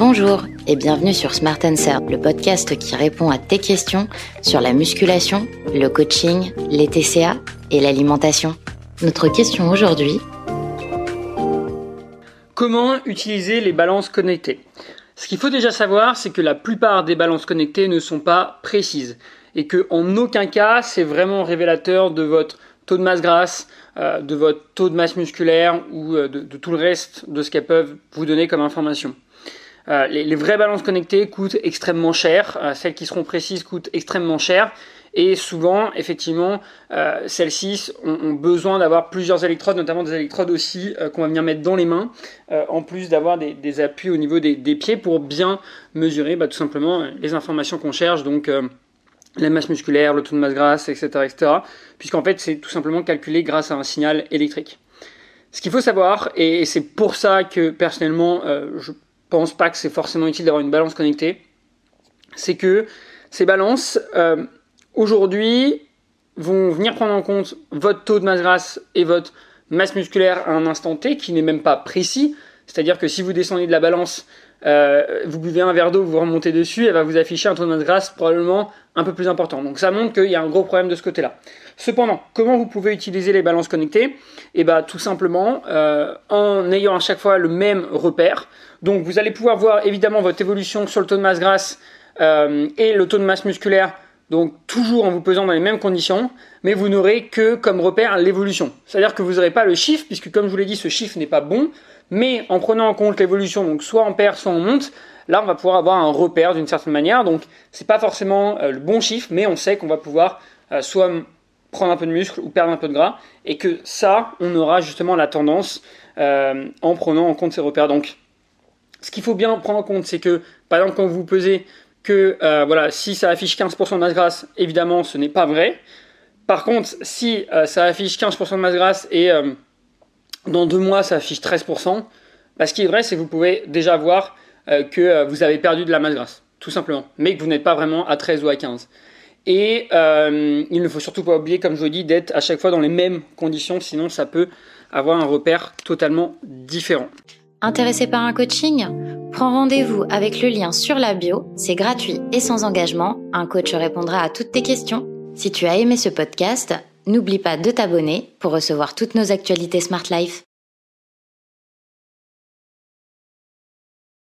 Bonjour et bienvenue sur Smart Answer, le podcast qui répond à tes questions sur la musculation, le coaching, les TCA et l'alimentation. Notre question aujourd'hui Comment utiliser les balances connectées? Ce qu'il faut déjà savoir, c'est que la plupart des balances connectées ne sont pas précises et que en aucun cas c'est vraiment révélateur de votre taux de masse grasse, euh, de votre taux de masse musculaire ou euh, de, tout le reste de ce qu'elles peuvent vous donner comme information. Euh, les, vraies balances connectées coûtent extrêmement cher, celles qui seront précises coûtent extrêmement cher, et souvent, effectivement, celles-ci ont, besoin d'avoir plusieurs électrodes, notamment des électrodes aussi qu'on va venir mettre dans les mains, en plus d'avoir des, appuis au niveau des, pieds pour bien mesurer bah, tout simplement les informations qu'on cherche, donc la masse musculaire, le taux de masse grasse, etc. etc. puisqu'en fait c'est tout simplement calculé grâce à un signal électrique. Ce qu'il faut savoir, et c'est pour ça que personnellement euh, je pense pas que c'est forcément utile d'avoir une balance connectée, c'est que ces balances euh, aujourd'hui vont venir prendre en compte votre taux de masse grasse et votre masse musculaire à un instant T qui n'est même pas précis. C'est-à-dire que si vous descendez de la balance euh, vous buvez un verre d'eau, vous remontez dessus, elle va vous afficher un taux de masse grasse probablement un peu plus important. Donc ça montre qu'il y a un gros problème de ce côté-là. Cependant, comment vous pouvez utiliser les balances connectées? Eh bien tout simplement euh, en ayant à chaque fois le même repère. Donc vous allez pouvoir voir évidemment votre évolution sur le taux de masse grasse euh, et le taux de masse musculaire donc toujours en vous pesant dans les mêmes conditions, mais vous n'aurez que comme repère l'évolution. C'est-à-dire que vous n'aurez pas le chiffre, puisque comme je vous l'ai dit, ce chiffre n'est pas bon, mais en prenant en compte l'évolution, donc soit en perd, soit en monte, là on va pouvoir avoir un repère d'une certaine manière. Donc c'est pas forcément euh, le bon chiffre, mais on sait qu'on va pouvoir euh, soit prendre un peu de muscle ou perdre un peu de gras, et que ça, on aura justement la tendance euh, en prenant en compte ces repères. Donc ce qu'il faut bien prendre en compte, c'est que par exemple quand vous pesez que voilà, si ça affiche 15% de masse grasse, évidemment, ce n'est pas vrai. Par contre, si ça affiche 15% de masse grasse et dans deux mois ça affiche 13%, bah, ce qui est vrai, c'est que vous pouvez déjà voir que vous avez perdu de la masse grasse, tout simplement, mais que vous n'êtes pas vraiment à 13 ou à 15. Et il ne faut surtout pas oublier, comme je vous dis, d'être à chaque fois dans les mêmes conditions, sinon ça peut avoir un repère totalement différent. Intéressé par un coaching? Prends rendez-vous avec le lien sur la bio, c'est gratuit et sans engagement, un coach répondra à toutes tes questions. Si tu as aimé ce podcast, n'oublie pas de t'abonner pour recevoir toutes nos actualités Smart Life.